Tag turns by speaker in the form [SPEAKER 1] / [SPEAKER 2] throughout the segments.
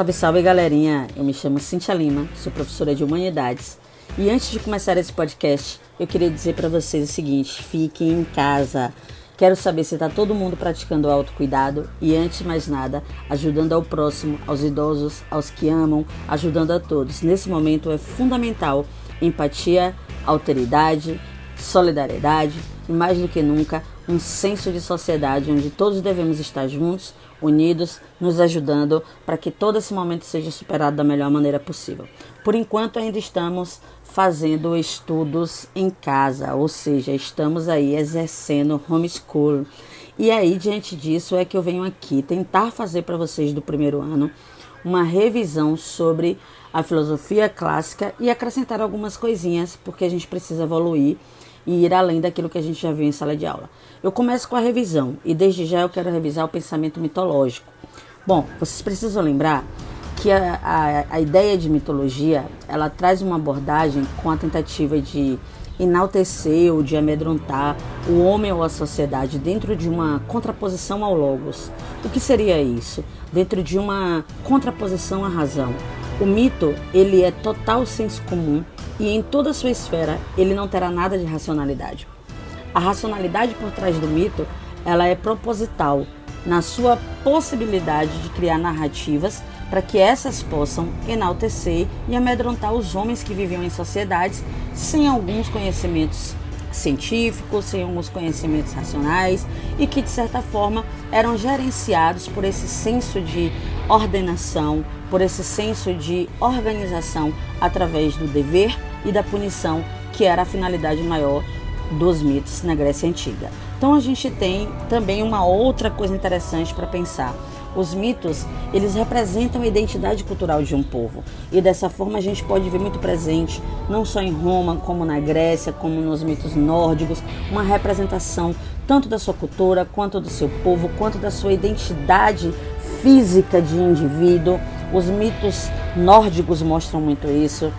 [SPEAKER 1] Salve, salve galerinha! Eu me chamo Cintia Lima, sou professora de Humanidades. E antes de começar esse podcast, eu queria dizer para vocês o seguinte: fiquem em casa. Quero saber se está todo mundo praticando o autocuidado e, antes de mais nada, ajudando ao próximo, aos idosos, aos que amam, ajudando a todos. Nesse momento é fundamental empatia, alteridade, solidariedade e, mais do que nunca, um senso de sociedade onde todos devemos estar juntos unidos, nos ajudando para que todo esse momento seja superado da melhor maneira possível. Por enquanto, ainda estamos fazendo estudos em casa, ou seja, estamos aí exercendo homeschool. E aí, diante disso, é que eu venho aqui tentar fazer para vocês do primeiro ano uma revisão sobre a filosofia clássica e acrescentar algumas coisinhas, porque a gente precisa evoluir e ir além daquilo que a gente já viu em sala de aula. Eu começo com a revisão e desde já eu quero revisar o pensamento mitológico. Bom, vocês precisam lembrar que a, a, a ideia de mitologia ela traz uma abordagem com a tentativa de enaltecer ou de amedrontar o homem ou a sociedade dentro de uma contraposição ao logos. O que seria isso? Dentro de uma contraposição à razão. O mito, ele é total senso comum e em toda sua esfera ele não terá nada de racionalidade. A racionalidade por trás do mito, ela é proposital na sua possibilidade de criar narrativas para que essas possam enaltecer e amedrontar os homens que viviam em sociedades sem alguns conhecimentos científicos, sem alguns conhecimentos racionais e que de certa forma eram gerenciados por esse senso de ordenação, por esse senso de organização através do dever e da punição, que era a finalidade maior dos mitos na Grécia Antiga. Então a gente tem também uma outra coisa interessante para pensar. Os mitos, eles representam a identidade cultural de um povo. E dessa forma a gente pode ver muito presente, não só em Roma, como na Grécia, como nos mitos nórdicos, uma representação tanto da sua cultura, quanto do seu povo, quanto da sua identidade física de indivíduo. Os mitos nórdicos mostram muito isso.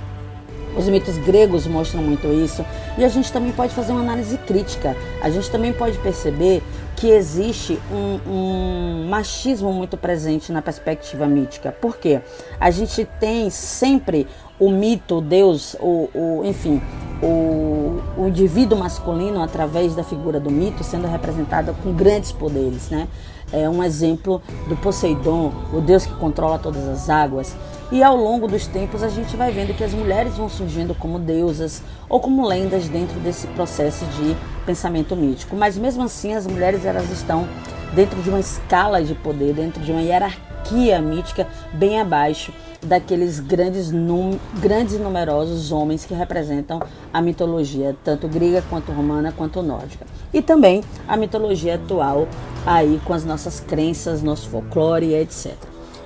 [SPEAKER 1] Os mitos gregos mostram muito isso. E a gente também pode fazer uma análise crítica. A gente também pode perceber que existe um, um machismo muito presente na perspectiva mítica. Por quê? A gente tem sempre o mito, o Deus, o, o enfim, o, o, indivíduo masculino através da figura do mito sendo representado com grandes poderes, né? É um exemplo do Poseidon, o Deus que controla todas as águas. E ao longo dos tempos a gente vai vendo que as mulheres vão surgindo como deusas ou como lendas dentro desse processo de pensamento mítico. Mas mesmo assim as mulheres elas estão dentro de uma escala de poder, dentro de uma hierarquia mítica bem abaixo daqueles grandes, num, grandes e numerosos homens que representam a mitologia, tanto grega quanto romana quanto nórdica. E também a mitologia atual aí com as nossas crenças, nosso folclore, etc.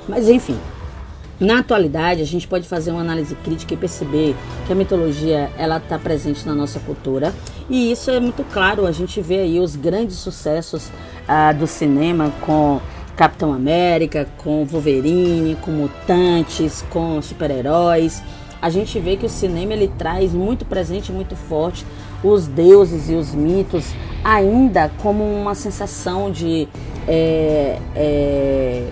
[SPEAKER 1] Mas enfim, na atualidade, a gente pode fazer uma análise crítica e perceber que a mitologia ela está presente na nossa cultura e isso é muito claro. A gente vê aí os grandes sucessos ah, do cinema com Capitão América, com Wolverine, com mutantes, com super-heróis. A gente vê que o cinema ele traz muito presente, muito forte os deuses e os mitos ainda como uma sensação de é, é,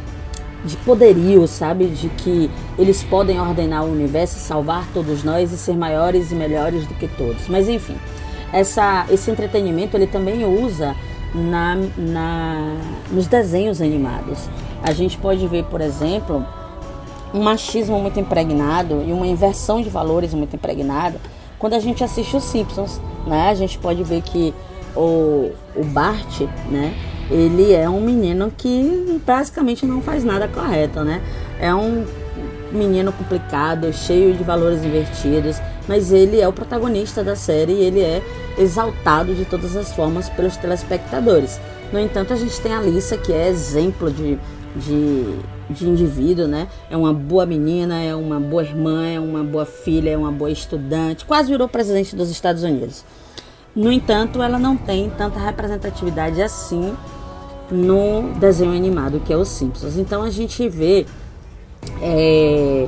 [SPEAKER 1] de poderio, sabe? De que eles podem ordenar o universo, salvar todos nós e ser maiores e melhores do que todos. Mas enfim, essa, esse entretenimento ele também usa na, na, nos desenhos animados. A gente pode ver, por exemplo, um machismo muito impregnado e uma inversão de valores muito impregnada quando a gente assiste os Simpsons, né? A gente pode ver que o, o Bart, né? Ele é um menino que basicamente não faz nada correto, né? É um menino complicado, cheio de valores invertidos, mas ele é o protagonista da série e ele é exaltado de todas as formas pelos telespectadores. No entanto, a gente tem a Alissa, que é exemplo de, de, de indivíduo, né? É uma boa menina, é uma boa irmã, é uma boa filha, é uma boa estudante, quase virou presidente dos Estados Unidos. No entanto, ela não tem tanta representatividade assim no desenho animado que é Os Simpsons. Então a gente vê, é,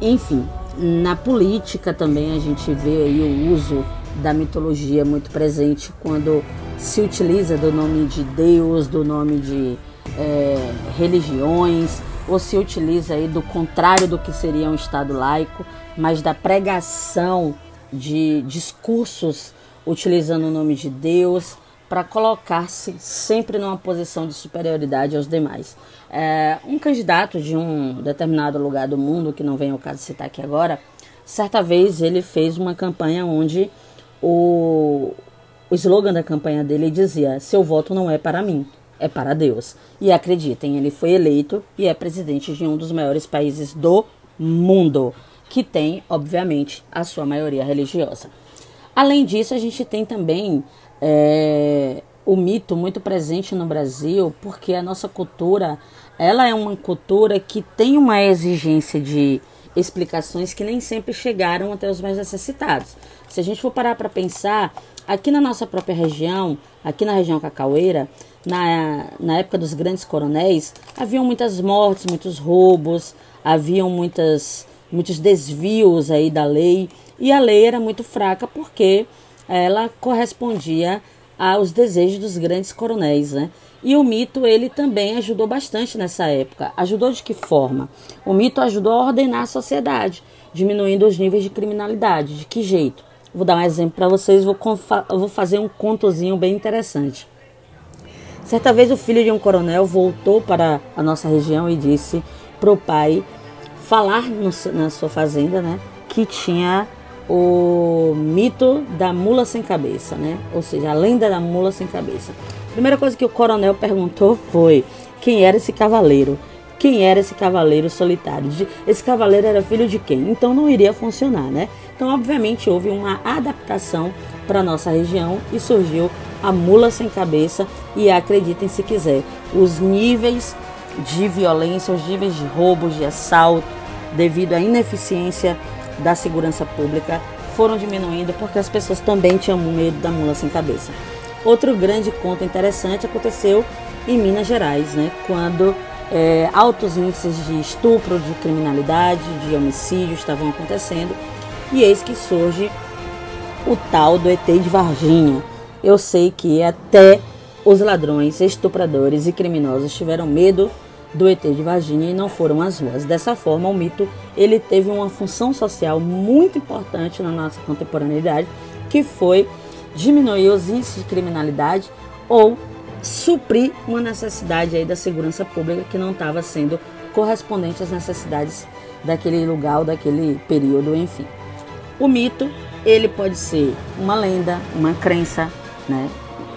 [SPEAKER 1] enfim, na política também a gente vê aí o uso da mitologia muito presente quando se utiliza do nome de Deus, do nome de é, religiões, ou se utiliza aí do contrário do que seria um Estado laico, mas da pregação de discursos utilizando o nome de Deus para colocar-se sempre numa posição de superioridade aos demais. É, um candidato de um determinado lugar do mundo, que não vem ao caso citar aqui agora, certa vez ele fez uma campanha onde o, o slogan da campanha dele dizia: Seu voto não é para mim, é para Deus. E acreditem, ele foi eleito e é presidente de um dos maiores países do mundo, que tem, obviamente, a sua maioria religiosa. Além disso, a gente tem também é, o mito muito presente no Brasil, porque a nossa cultura, ela é uma cultura que tem uma exigência de explicações que nem sempre chegaram até os mais necessitados. Se a gente for parar para pensar, aqui na nossa própria região, aqui na região cacaueira, na, na época dos grandes coronéis, haviam muitas mortes, muitos roubos, haviam muitas, muitos desvios aí da lei, e a lei era muito fraca porque ela correspondia aos desejos dos grandes coronéis, né? E o mito ele também ajudou bastante nessa época. Ajudou de que forma? O mito ajudou a ordenar a sociedade, diminuindo os níveis de criminalidade. De que jeito? Vou dar um exemplo para vocês, vou, vou fazer um contozinho bem interessante. Certa vez o filho de um coronel voltou para a nossa região e disse para o pai falar no, na sua fazenda, né, que tinha o mito da mula sem cabeça, né? Ou seja, a lenda da mula sem cabeça. Primeira coisa que o coronel perguntou foi quem era esse cavaleiro. Quem era esse cavaleiro solitário? Esse cavaleiro era filho de quem? Então não iria funcionar, né? Então, obviamente, houve uma adaptação para nossa região e surgiu a mula sem cabeça. E acreditem se quiser, os níveis de violência, os níveis de roubos, de assalto, devido à ineficiência da segurança pública foram diminuindo porque as pessoas também tinham medo da mula sem cabeça. Outro grande conto interessante aconteceu em Minas Gerais, né, quando é, altos índices de estupro, de criminalidade, de homicídio estavam acontecendo e eis que surge o tal do ET de Varginha. Eu sei que até os ladrões, estupradores e criminosos tiveram medo do ET de Varginha e não foram às ruas. Dessa forma, o mito ele teve uma função social muito importante na nossa contemporaneidade, que foi diminuir os índices de criminalidade ou suprir uma necessidade aí da segurança pública que não estava sendo correspondente às necessidades daquele lugar daquele período, enfim. O mito, ele pode ser uma lenda, uma crença, né?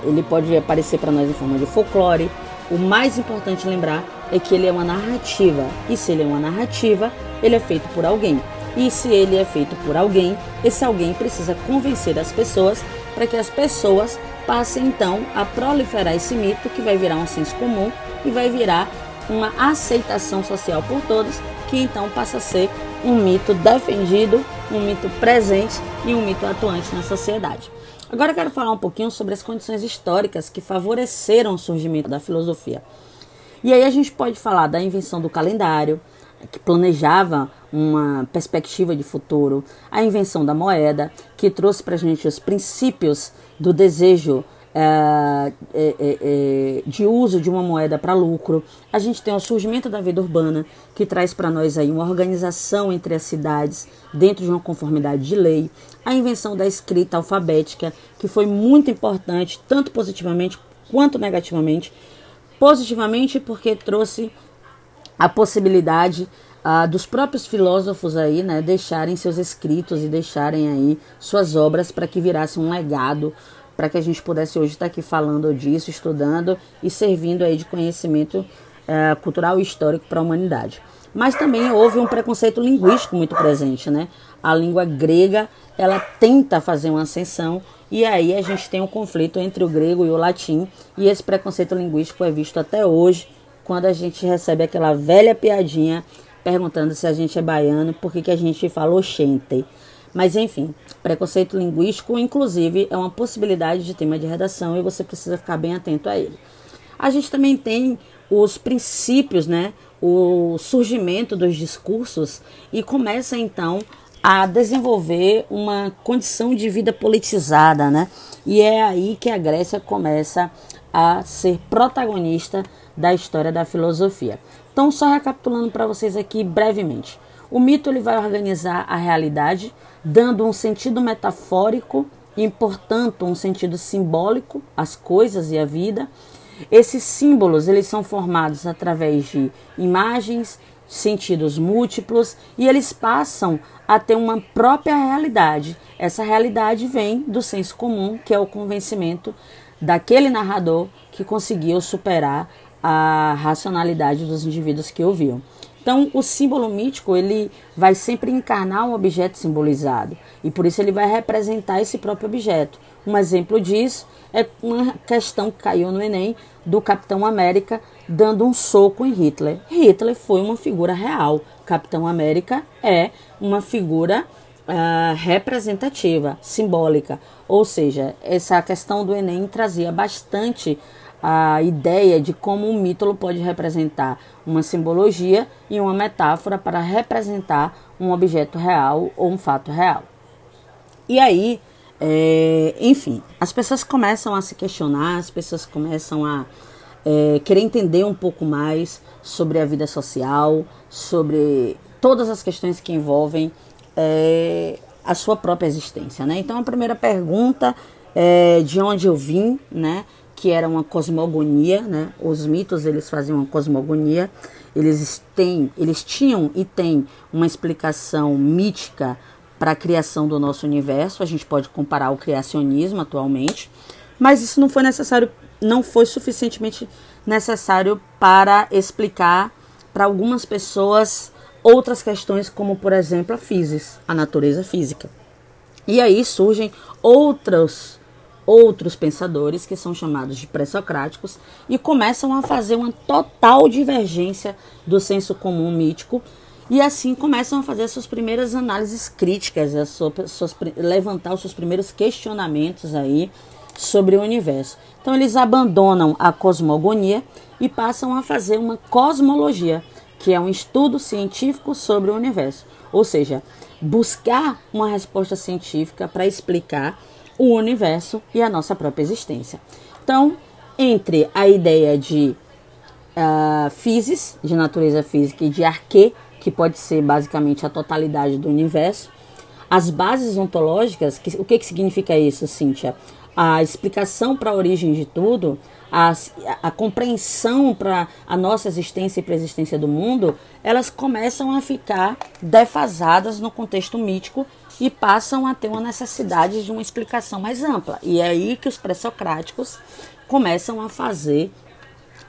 [SPEAKER 1] Ele pode aparecer para nós em forma de folclore. O mais importante lembrar é que ele é uma narrativa. E se ele é uma narrativa, ele é feito por alguém. E se ele é feito por alguém, esse alguém precisa convencer as pessoas para que as pessoas passem então a proliferar esse mito que vai virar um senso comum e vai virar uma aceitação social por todos, que então passa a ser um mito defendido, um mito presente e um mito atuante na sociedade. Agora eu quero falar um pouquinho sobre as condições históricas que favoreceram o surgimento da filosofia. E aí a gente pode falar da invenção do calendário, que planejava uma perspectiva de futuro, a invenção da moeda, que trouxe para a gente os princípios do desejo é, é, é, de uso de uma moeda para lucro. A gente tem o surgimento da vida urbana, que traz para nós aí uma organização entre as cidades dentro de uma conformidade de lei. A invenção da escrita alfabética, que foi muito importante, tanto positivamente quanto negativamente, positivamente porque trouxe a possibilidade uh, dos próprios filósofos aí, né, deixarem seus escritos e deixarem aí suas obras para que virasse um legado, para que a gente pudesse hoje estar aqui falando disso, estudando e servindo aí de conhecimento uh, cultural e histórico para a humanidade. Mas também houve um preconceito linguístico muito presente, né? A língua grega, ela tenta fazer uma ascensão e aí a gente tem um conflito entre o grego e o latim, e esse preconceito linguístico é visto até hoje, quando a gente recebe aquela velha piadinha perguntando se a gente é baiano, por que, a gente fala oxente. Mas enfim, preconceito linguístico, inclusive, é uma possibilidade de tema de redação e você precisa ficar bem atento a ele. A gente também tem os princípios, né? O surgimento dos discursos e começa então a desenvolver uma condição de vida politizada, né? E é aí que a Grécia começa a ser protagonista da história da filosofia. Então, só recapitulando para vocês aqui brevemente. O mito ele vai organizar a realidade, dando um sentido metafórico e, portanto, um sentido simbólico às coisas e à vida. Esses símbolos eles são formados através de imagens, sentidos múltiplos e eles passam a ter uma própria realidade. Essa realidade vem do senso comum, que é o convencimento daquele narrador que conseguiu superar a racionalidade dos indivíduos que ouviam. Então, o símbolo mítico ele vai sempre encarnar um objeto simbolizado e por isso ele vai representar esse próprio objeto. Um exemplo disso é uma questão que caiu no Enem do Capitão América dando um soco em Hitler. Hitler foi uma figura real. Capitão América é uma figura uh, representativa, simbólica. Ou seja, essa questão do Enem trazia bastante a ideia de como um mítolo pode representar uma simbologia e uma metáfora para representar um objeto real ou um fato real. E aí, é, enfim, as pessoas começam a se questionar, as pessoas começam a é, querer entender um pouco mais sobre a vida social, sobre todas as questões que envolvem é, a sua própria existência. Né? Então, a primeira pergunta é de onde eu vim, né? que era uma cosmogonia, né? Os mitos eles faziam uma cosmogonia, eles têm, eles tinham e têm uma explicação mítica para a criação do nosso universo. A gente pode comparar ao criacionismo atualmente, mas isso não foi necessário, não foi suficientemente necessário para explicar para algumas pessoas outras questões, como por exemplo a física, a natureza física. E aí surgem outros outros pensadores que são chamados de pré-socráticos e começam a fazer uma total divergência do senso comum mítico e assim começam a fazer suas primeiras análises críticas, as suas, suas, levantar os seus primeiros questionamentos aí sobre o universo. Então eles abandonam a cosmogonia e passam a fazer uma cosmologia, que é um estudo científico sobre o universo, ou seja, buscar uma resposta científica para explicar o universo e a nossa própria existência. Então, entre a ideia de uh, physis, de natureza física, e de arque, que pode ser basicamente a totalidade do universo, as bases ontológicas, que, o que, que significa isso, Cíntia? A explicação para a origem de tudo, a, a compreensão para a nossa existência e para a existência do mundo, elas começam a ficar defasadas no contexto mítico e passam a ter uma necessidade de uma explicação mais ampla. E é aí que os pré-socráticos começam a fazer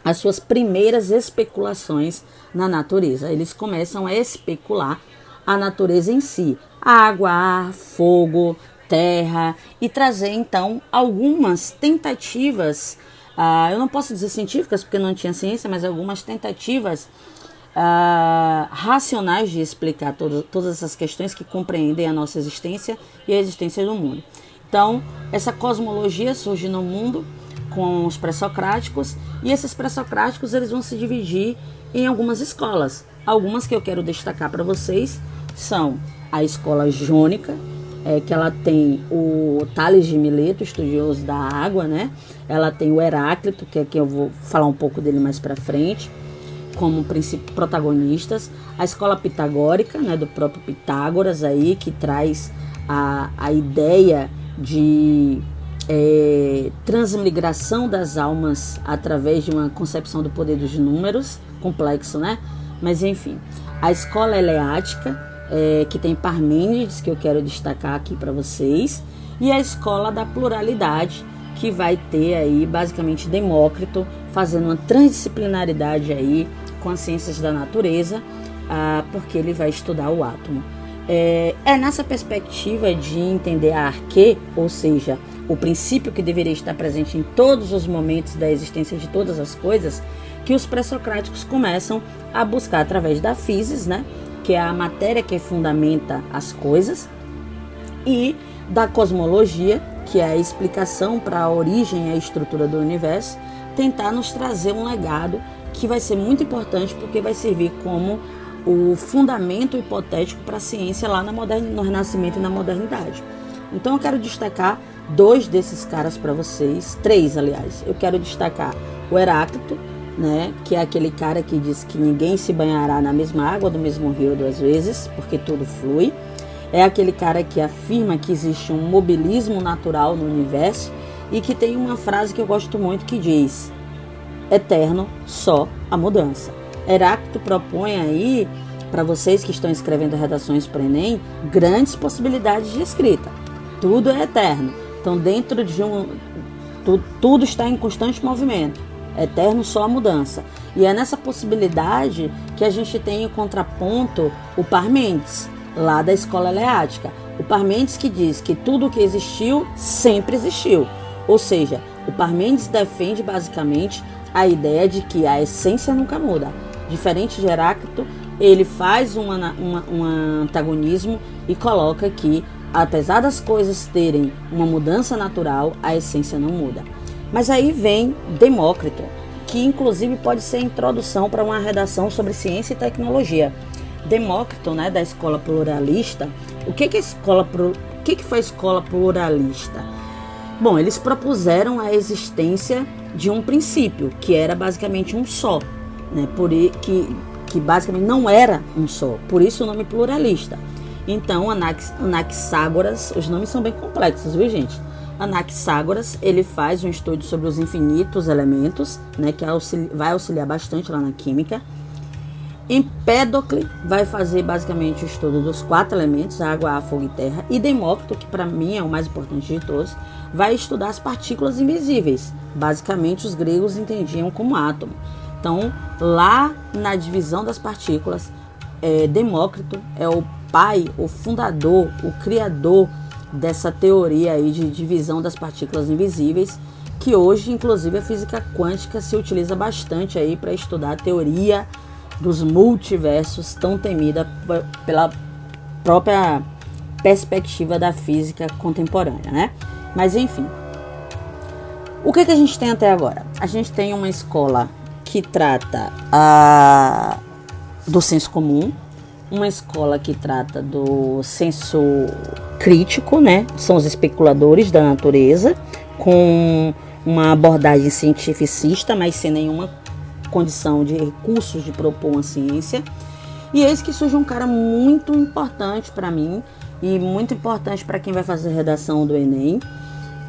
[SPEAKER 1] as suas primeiras especulações na natureza. Eles começam a especular a natureza em si, água, ar, fogo, terra, e trazer então algumas tentativas, uh, eu não posso dizer científicas porque não tinha ciência, mas algumas tentativas uh, racionais de explicar todo, todas essas questões que compreendem a nossa existência e a existência do mundo. Então, essa cosmologia surge no mundo com os pré-socráticos e esses pré-socráticos eles vão se dividir em algumas escolas. Algumas que eu quero destacar para vocês são a escola jônica, é, que ela tem o Tales de Mileto, estudioso da água, né? Ela tem o Heráclito, que é que eu vou falar um pouco dele mais para frente como protagonistas, a escola pitagórica, né, do próprio Pitágoras aí, que traz a, a ideia de é, transmigração das almas através de uma concepção do poder dos números, complexo, né? Mas enfim, a escola eleática, é, que tem Parmênides, que eu quero destacar aqui para vocês, e a escola da pluralidade, que vai ter aí basicamente Demócrito fazendo uma transdisciplinaridade aí com as ciências da natureza, ah, porque ele vai estudar o átomo. É, é nessa perspectiva de entender a arque, ou seja, o princípio que deveria estar presente em todos os momentos da existência de todas as coisas, que os pré-socráticos começam a buscar através da physis, né, que é a matéria que fundamenta as coisas, e da cosmologia, que é a explicação para a origem e a estrutura do universo, tentar nos trazer um legado que vai ser muito importante porque vai servir como o fundamento hipotético para a ciência lá no Renascimento e na modernidade. Então eu quero destacar dois desses caras para vocês, três aliás. Eu quero destacar o Heráclito, né, que é aquele cara que diz que ninguém se banhará na mesma água do mesmo rio duas vezes, porque tudo flui. É aquele cara que afirma que existe um mobilismo natural no universo e que tem uma frase que eu gosto muito que diz: eterno só a mudança. Heráclito propõe aí para vocês que estão escrevendo redações para Enem grandes possibilidades de escrita. Tudo é eterno. Então, dentro de um. Tu, tudo está em constante movimento. Eterno só a mudança. E é nessa possibilidade que a gente tem em contraponto o Parmentes, lá da escola eleática. O Parmentes que diz que tudo que existiu sempre existiu. Ou seja, o Parmentes defende basicamente a ideia de que a essência nunca muda. Diferente de Heráclito, ele faz um antagonismo e coloca que, apesar das coisas terem uma mudança natural, a essência não muda. Mas aí vem Demócrito, que inclusive pode ser introdução para uma redação sobre ciência e tecnologia. Demócrito, né, da escola pluralista, o que que a escola o que que foi a escola pluralista? Bom, eles propuseram a existência de um princípio que era basicamente um só, né, por que que basicamente não era um só, por isso o nome pluralista. Então, Anax, Anaxágoras, os nomes são bem complexos, viu, gente? Anaxágoras, ele faz um estudo sobre os infinitos elementos, né, que vai auxiliar bastante lá na química. Empédocle vai fazer basicamente o estudo dos quatro elementos, água, ar, fogo e terra. E Demócrito, que para mim é o mais importante de todos, vai estudar as partículas invisíveis. Basicamente, os gregos entendiam como átomo. Então, lá na divisão das partículas, é, Demócrito é o pai, o fundador, o criador dessa teoria aí de divisão das partículas invisíveis, que hoje, inclusive, a física quântica se utiliza bastante aí para estudar a teoria dos multiversos, tão temida pela própria perspectiva da física contemporânea, né? Mas enfim, o que, que a gente tem até agora? A gente tem uma escola que trata a, do senso comum, uma escola que trata do senso crítico, né? São os especuladores da natureza, com uma abordagem cientificista, mas sem nenhuma condição de recursos de propor uma ciência. E eis que surge um cara muito importante para mim e muito importante para quem vai fazer a redação do Enem,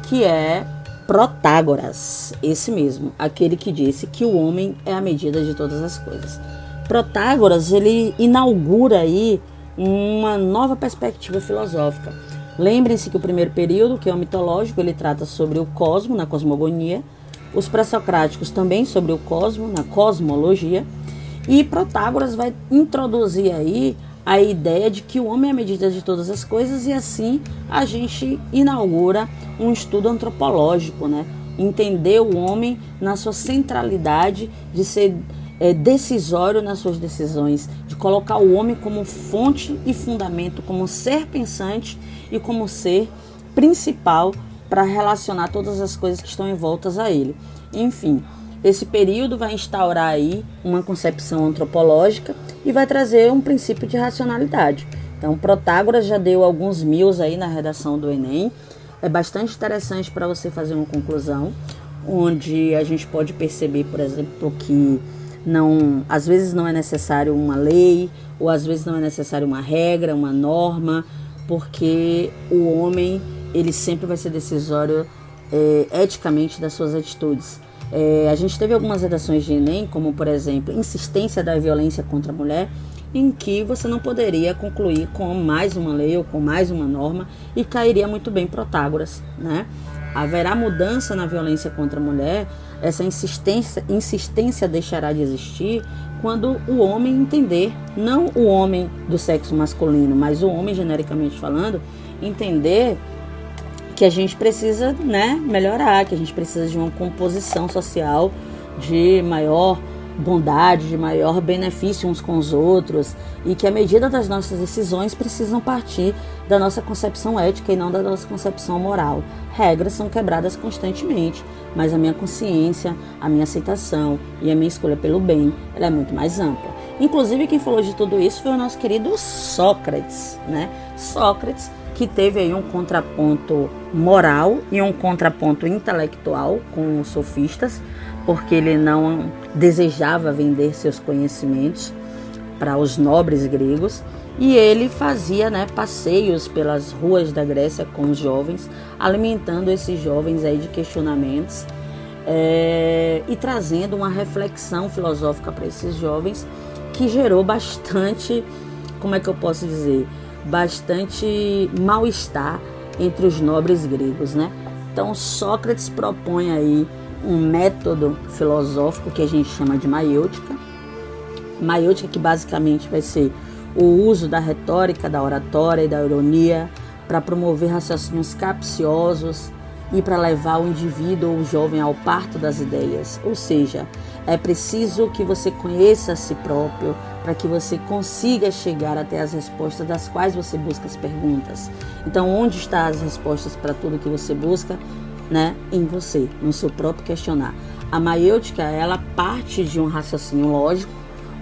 [SPEAKER 1] que é Protágoras, esse mesmo, aquele que disse que o homem é a medida de todas as coisas. Protágoras, ele inaugura aí uma nova perspectiva filosófica. Lembrem-se que o primeiro período, que é o mitológico, ele trata sobre o cosmo, na cosmogonia, os pré-socráticos também sobre o cosmo, na cosmologia, e Protágoras vai introduzir aí a ideia de que o homem é a medida de todas as coisas e assim a gente inaugura um estudo antropológico, né? Entender o homem na sua centralidade de ser é, decisório nas suas decisões, de colocar o homem como fonte e fundamento, como ser pensante e como ser principal para relacionar todas as coisas que estão envoltas a ele. Enfim, esse período vai instaurar aí uma concepção antropológica e vai trazer um princípio de racionalidade. Então, Protágoras já deu alguns mil aí na redação do Enem. É bastante interessante para você fazer uma conclusão, onde a gente pode perceber, por exemplo, que não, às vezes não é necessário uma lei, ou às vezes não é necessário uma regra, uma norma, porque o homem ele sempre vai ser decisório é, eticamente das suas atitudes. É, a gente teve algumas redações de Enem, como por exemplo, insistência da violência contra a mulher, em que você não poderia concluir com mais uma lei ou com mais uma norma e cairia muito bem Protágoras, né? Haverá mudança na violência contra a mulher essa insistência, insistência deixará de existir quando o homem entender, não o homem do sexo masculino, mas o homem genericamente falando, entender que a gente precisa, né, melhorar, que a gente precisa de uma composição social de maior bondade, de maior benefício uns com os outros e que a medida das nossas decisões precisam partir da nossa concepção ética e não da nossa concepção moral. Regras são quebradas constantemente, mas a minha consciência, a minha aceitação e a minha escolha pelo bem, ela é muito mais ampla. Inclusive quem falou de tudo isso foi o nosso querido Sócrates, né? Sócrates que teve aí um contraponto moral e um contraponto intelectual com os sofistas, porque ele não desejava vender seus conhecimentos para os nobres gregos e ele fazia né, passeios pelas ruas da Grécia com os jovens, alimentando esses jovens aí de questionamentos é, e trazendo uma reflexão filosófica para esses jovens que gerou bastante, como é que eu posso dizer, bastante mal-estar entre os nobres gregos, né? Então Sócrates propõe aí um método filosófico que a gente chama de maiêutica. Maiêutica que basicamente vai ser o uso da retórica, da oratória e da ironia para promover raciocínios capciosos e para levar o indivíduo ou o jovem ao parto das ideias. Ou seja, é preciso que você conheça a si próprio para que você consiga chegar até as respostas das quais você busca as perguntas. Então, onde estão as respostas para tudo que você busca? Né? Em você, no seu próprio questionar. A maiêutica, ela parte de um raciocínio lógico,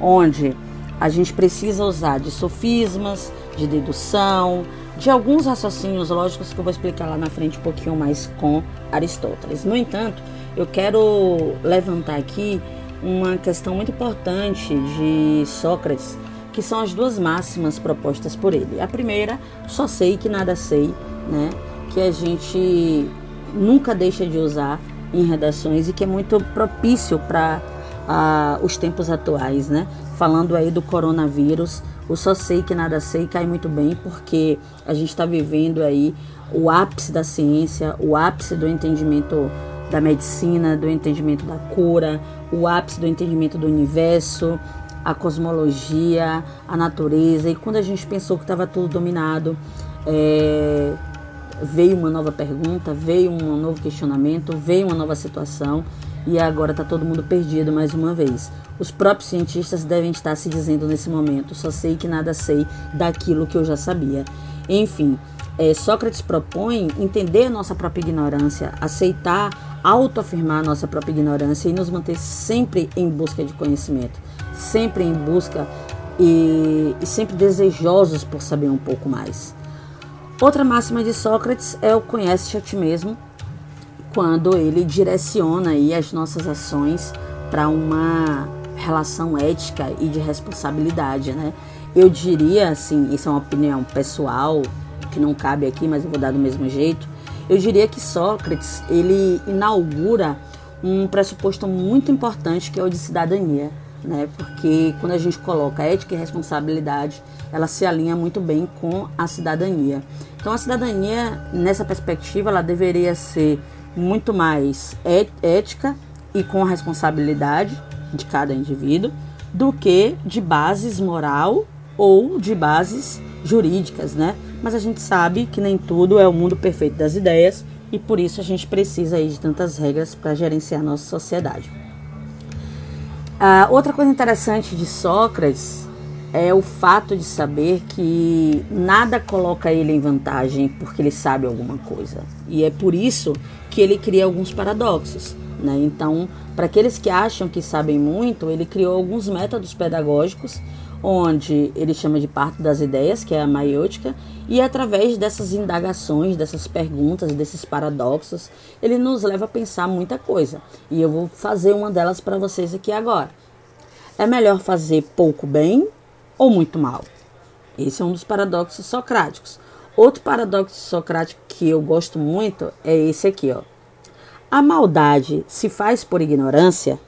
[SPEAKER 1] onde a gente precisa usar de sofismas, de dedução, de alguns raciocínios lógicos que eu vou explicar lá na frente um pouquinho mais com Aristóteles. No entanto, eu quero levantar aqui uma questão muito importante de Sócrates, que são as duas máximas propostas por ele. A primeira, só sei que nada sei, né? Que a gente nunca deixa de usar em redações e que é muito propício para uh, os tempos atuais, né? falando aí do coronavírus. O só sei que nada sei cai muito bem porque a gente está vivendo aí o ápice da ciência, o ápice do entendimento da medicina, do entendimento da cura, o ápice do entendimento do universo, a cosmologia, a natureza. E quando a gente pensou que estava tudo dominado, é, veio uma nova pergunta, veio um novo questionamento, veio uma nova situação e agora está todo mundo perdido mais uma vez. Os próprios cientistas devem estar se dizendo nesse momento: só sei que nada sei daquilo que eu já sabia. Enfim, é, Sócrates propõe entender a nossa própria ignorância, aceitar, autoafirmar a nossa própria ignorância e nos manter sempre em busca de conhecimento, sempre em busca e, e sempre desejosos por saber um pouco mais. Outra máxima de Sócrates é o conhece-te a ti mesmo, quando ele direciona aí as nossas ações para uma relação ética e de responsabilidade, né? Eu diria assim, isso é uma opinião pessoal que não cabe aqui, mas eu vou dar do mesmo jeito. Eu diria que Sócrates ele inaugura um pressuposto muito importante que é o de cidadania, né? Porque quando a gente coloca ética e responsabilidade, ela se alinha muito bem com a cidadania. Então a cidadania nessa perspectiva ela deveria ser muito mais é, ética e com responsabilidade de cada indivíduo do que de bases moral ou de bases jurídicas, né? Mas a gente sabe que nem tudo é o mundo perfeito das ideias e por isso a gente precisa aí de tantas regras para gerenciar nossa sociedade. Ah, outra coisa interessante de Sócrates é o fato de saber que nada coloca ele em vantagem porque ele sabe alguma coisa. E é por isso que ele cria alguns paradoxos. Né? Então, para aqueles que acham que sabem muito, ele criou alguns métodos pedagógicos, onde ele chama de parte das ideias, que é a maiêutica, e através dessas indagações, dessas perguntas, desses paradoxos, ele nos leva a pensar muita coisa. E eu vou fazer uma delas para vocês aqui agora. É melhor fazer pouco bem ou muito mal. Esse é um dos paradoxos socráticos. Outro paradoxo socrático que eu gosto muito é esse aqui, ó. A maldade se faz por ignorância?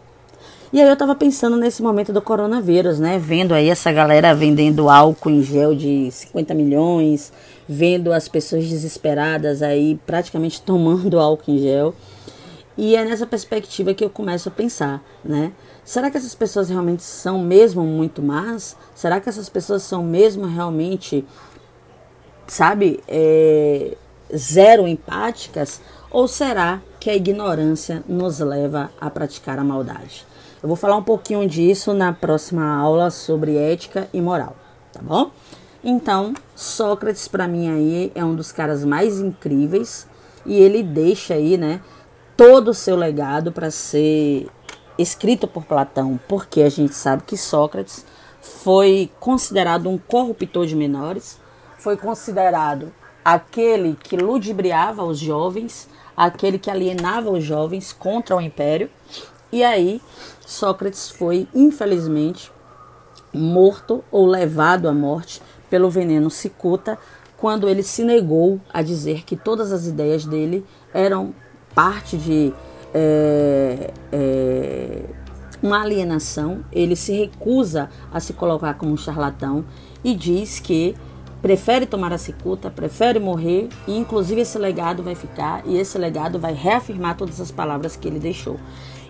[SPEAKER 1] E aí eu tava pensando nesse momento do coronavírus, né? Vendo aí essa galera vendendo álcool em gel de 50 milhões, vendo as pessoas desesperadas aí praticamente tomando álcool em gel. E é nessa perspectiva que eu começo a pensar, né? Será que essas pessoas realmente são mesmo muito más? Será que essas pessoas são mesmo realmente, sabe, é, zero empáticas? Ou será que a ignorância nos leva a praticar a maldade? Eu vou falar um pouquinho disso na próxima aula sobre ética e moral, tá bom? Então, Sócrates para mim aí é um dos caras mais incríveis e ele deixa aí, né, todo o seu legado para ser escrito por Platão, porque a gente sabe que Sócrates foi considerado um corruptor de menores, foi considerado aquele que ludibriava os jovens, aquele que alienava os jovens contra o império. E aí Sócrates foi, infelizmente, morto ou levado à morte pelo veneno cicuta quando ele se negou a dizer que todas as ideias dele eram parte de é, é, uma alienação. Ele se recusa a se colocar como um charlatão e diz que prefere tomar a cicuta, prefere morrer e inclusive esse legado vai ficar e esse legado vai reafirmar todas as palavras que ele deixou.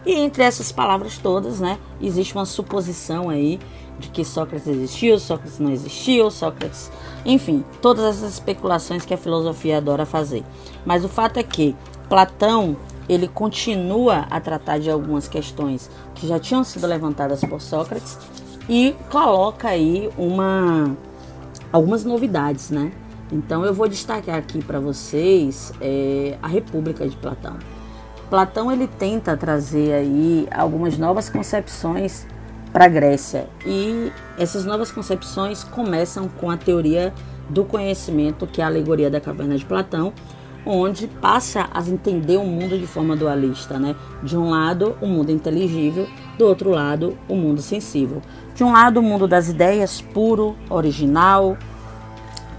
[SPEAKER 1] E entre essas palavras todas, né, existe uma suposição aí de que Sócrates existiu, Sócrates não existiu, Sócrates, enfim, todas essas especulações que a filosofia adora fazer. Mas o fato é que Platão, ele continua a tratar de algumas questões que já tinham sido levantadas por Sócrates e coloca aí uma algumas novidades, né? Então eu vou destacar aqui para vocês é, a República de Platão. Platão ele tenta trazer aí algumas novas concepções para a Grécia e essas novas concepções começam com a teoria do conhecimento, que é a alegoria da caverna de Platão, onde passa a entender o mundo de forma dualista, né? De um lado, o mundo inteligível, do outro lado, o mundo sensível. De um lado, o mundo das ideias, puro, original,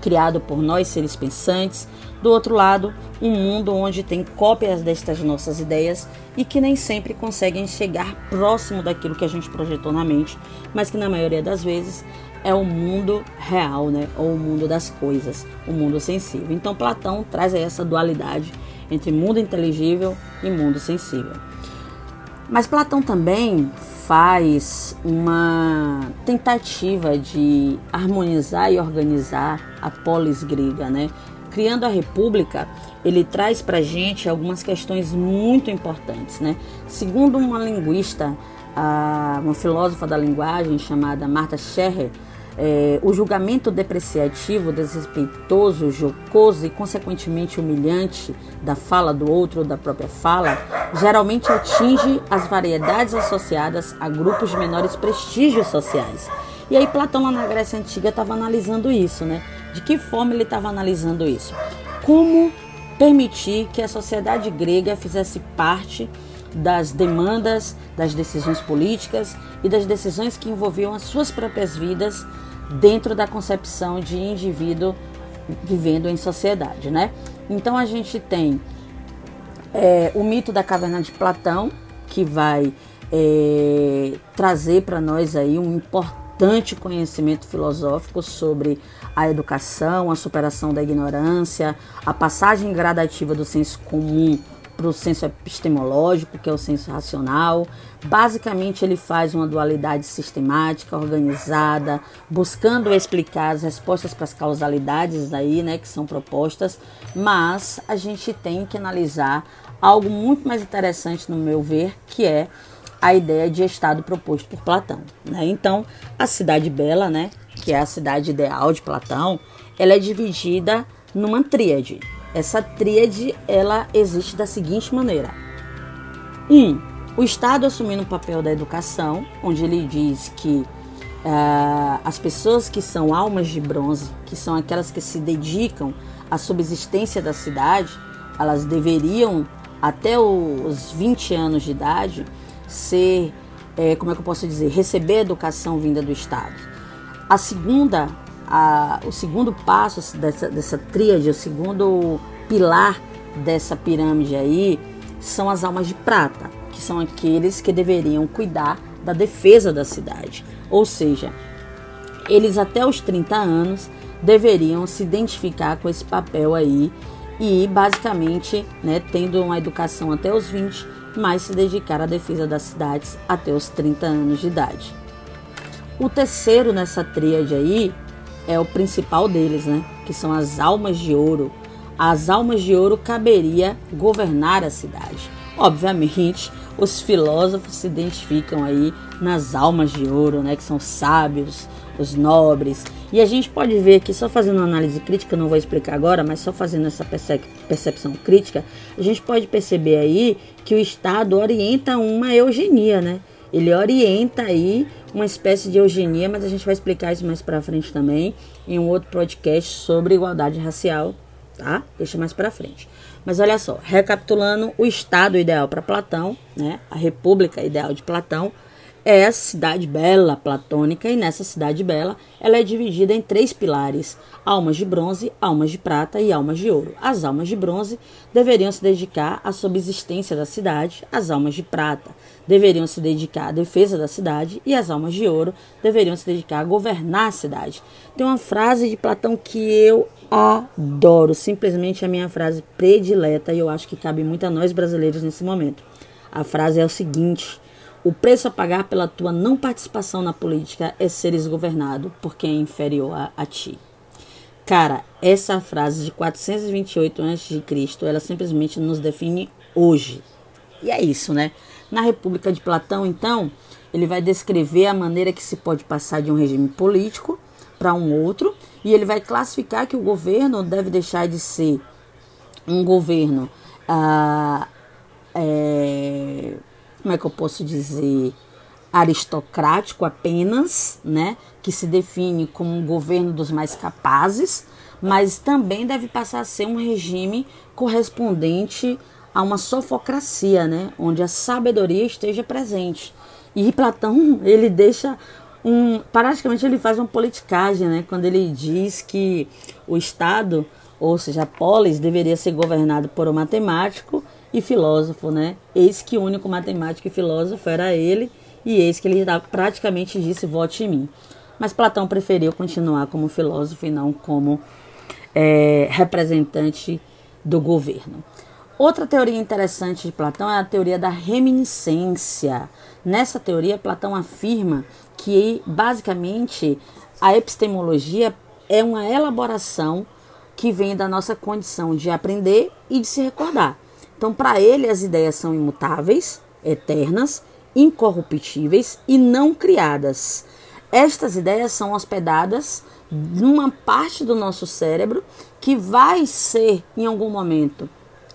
[SPEAKER 1] criado por nós seres pensantes. Do outro lado, um mundo onde tem cópias destas nossas ideias e que nem sempre conseguem chegar próximo daquilo que a gente projetou na mente, mas que na maioria das vezes é o mundo real, né? Ou o mundo das coisas, o mundo sensível. Então Platão traz essa dualidade entre mundo inteligível e mundo sensível. Mas Platão também faz uma tentativa de harmonizar e organizar a polis grega, né? Criando a república, ele traz para gente algumas questões muito importantes, né? Segundo uma linguista, uma filósofa da linguagem chamada Marta Scherrer, é, o julgamento depreciativo, desrespeitoso, jocoso e, consequentemente, humilhante da fala do outro ou da própria fala geralmente atinge as variedades associadas a grupos de menores prestígios sociais. E aí, Platão, lá na Grécia Antiga, estava analisando isso, né? De que forma ele estava analisando isso? Como permitir que a sociedade grega fizesse parte das demandas, das decisões políticas e das decisões que envolviam as suas próprias vidas dentro da concepção de indivíduo vivendo em sociedade, né? Então a gente tem é, o mito da caverna de Platão que vai é, trazer para nós aí um importante conhecimento filosófico sobre a educação, a superação da ignorância, a passagem gradativa do senso comum para o senso epistemológico, que é o senso racional. Basicamente, ele faz uma dualidade sistemática, organizada, buscando explicar as respostas para as causalidades aí, né, que são propostas, mas a gente tem que analisar algo muito mais interessante, no meu ver, que é a ideia de estado proposto por Platão. Né? Então, a cidade bela, né, que é a cidade ideal de Platão, ela é dividida numa tríade, essa tríade ela existe da seguinte maneira: um, o Estado assumindo o papel da educação, onde ele diz que uh, as pessoas que são almas de bronze, que são aquelas que se dedicam à subsistência da cidade, elas deveriam até os 20 anos de idade ser, é, como é que eu posso dizer, receber educação vinda do Estado. A segunda a, o segundo passo dessa, dessa tríade, o segundo pilar dessa pirâmide aí, são as almas de prata, que são aqueles que deveriam cuidar da defesa da cidade. Ou seja, eles até os 30 anos deveriam se identificar com esse papel aí e basicamente, né, tendo uma educação até os 20, mas se dedicar à defesa das cidades até os 30 anos de idade. O terceiro nessa tríade aí é o principal deles, né? Que são as almas de ouro. As almas de ouro caberia governar a cidade. Obviamente, os filósofos se identificam aí nas almas de ouro, né? Que são sábios, os nobres. E a gente pode ver aqui, só fazendo uma análise crítica, não vou explicar agora, mas só fazendo essa percepção crítica, a gente pode perceber aí que o Estado orienta uma eugenia, né? Ele orienta aí uma espécie de eugenia, mas a gente vai explicar isso mais para frente também em um outro podcast sobre igualdade racial tá? Deixa mais para frente. Mas olha só, recapitulando o estado ideal para Platão, né? A república ideal de Platão é a cidade bela platônica e nessa cidade bela ela é dividida em três pilares: almas de bronze, almas de prata e almas de ouro. As almas de bronze deveriam se dedicar à subsistência da cidade, as almas de prata deveriam se dedicar à defesa da cidade e as almas de ouro deveriam se dedicar a governar a cidade. Tem uma frase de Platão que eu adoro, simplesmente a minha frase predileta e eu acho que cabe muito a nós brasileiros nesse momento. A frase é o seguinte: o preço a pagar pela tua não participação na política é seres governado por quem é inferior a, a ti. Cara, essa frase de 428 a.C., ela simplesmente nos define hoje. E é isso, né? Na República de Platão, então, ele vai descrever a maneira que se pode passar de um regime político para um outro, e ele vai classificar que o governo deve deixar de ser um governo ah, é, como é que eu posso dizer, aristocrático apenas, né, que se define como um governo dos mais capazes, mas também deve passar a ser um regime correspondente a uma sofocracia, né, onde a sabedoria esteja presente. E Platão, ele deixa um, praticamente ele faz uma politicagem, né, quando ele diz que o Estado, ou seja, a polis, deveria ser governado por um matemático e filósofo, né? Eis que o único matemático e filósofo era ele, e eis que ele praticamente disse: vote em mim. Mas Platão preferiu continuar como filósofo e não como é, representante do governo. Outra teoria interessante de Platão é a teoria da reminiscência. Nessa teoria, Platão afirma que, basicamente, a epistemologia é uma elaboração que vem da nossa condição de aprender e de se recordar. Então, para ele, as ideias são imutáveis, eternas, incorruptíveis e não criadas. Estas ideias são hospedadas numa parte do nosso cérebro que vai ser, em algum momento,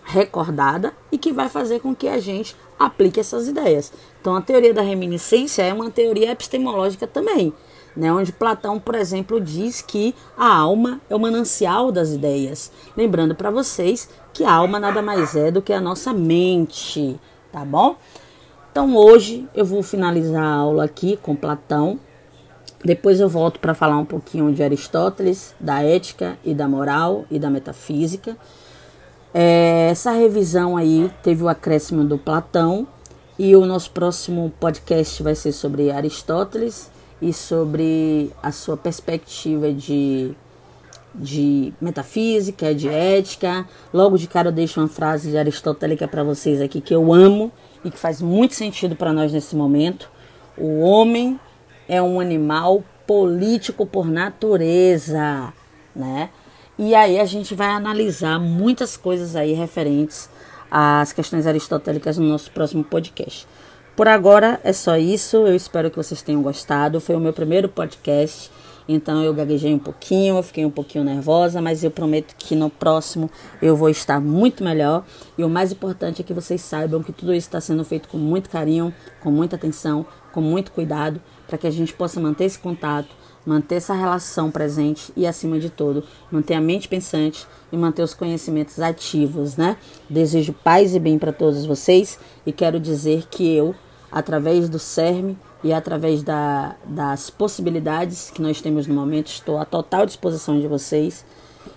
[SPEAKER 1] recordada e que vai fazer com que a gente aplique essas ideias. Então, a teoria da reminiscência é uma teoria epistemológica também né, onde Platão, por exemplo, diz que a alma é o manancial das ideias. Lembrando para vocês que a alma nada mais é do que a nossa mente, tá bom? Então hoje eu vou finalizar a aula aqui com Platão. Depois eu volto para falar um pouquinho de Aristóteles, da ética e da moral e da metafísica. É, essa revisão aí teve o acréscimo do Platão e o nosso próximo podcast vai ser sobre Aristóteles e sobre a sua perspectiva de, de metafísica, de ética. Logo de cara eu deixo uma frase de aristotélica para vocês aqui que eu amo e que faz muito sentido para nós nesse momento. O homem é um animal político por natureza, né? E aí a gente vai analisar muitas coisas aí referentes às questões aristotélicas no nosso próximo podcast. Por agora é só isso. Eu espero que vocês tenham gostado. Foi o meu primeiro podcast. Então eu gaguejei um pouquinho, eu fiquei um pouquinho nervosa, mas eu prometo que no próximo eu vou estar muito melhor. E o mais importante é que vocês saibam que tudo isso está sendo feito com muito carinho, com muita atenção, com muito cuidado, para que a gente possa manter esse contato, manter essa relação presente e, acima de tudo, manter a mente pensante e manter os conhecimentos ativos, né? Desejo paz e bem para todos vocês e quero dizer que eu através do CERM e através da, das possibilidades que nós temos no momento. Estou à total disposição de vocês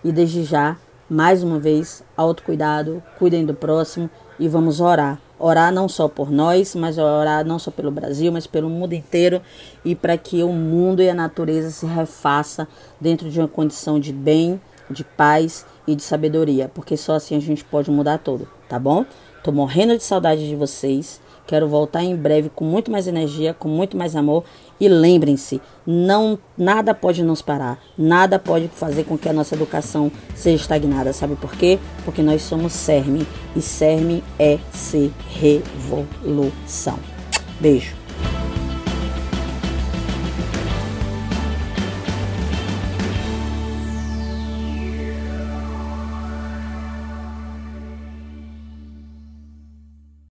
[SPEAKER 1] e desde já, mais uma vez, autocuidado, cuidem do próximo e vamos orar. Orar não só por nós, mas orar não só pelo Brasil, mas pelo mundo inteiro e para que o mundo e a natureza se refaça dentro de uma condição de bem, de paz e de sabedoria, porque só assim a gente pode mudar tudo, tá bom? Tô morrendo de saudade de vocês. Quero voltar em breve com muito mais energia, com muito mais amor. E lembrem-se, não nada pode nos parar, nada pode fazer com que a nossa educação seja estagnada. Sabe por quê? Porque nós somos CERME e CERME é ser revolução. Beijo.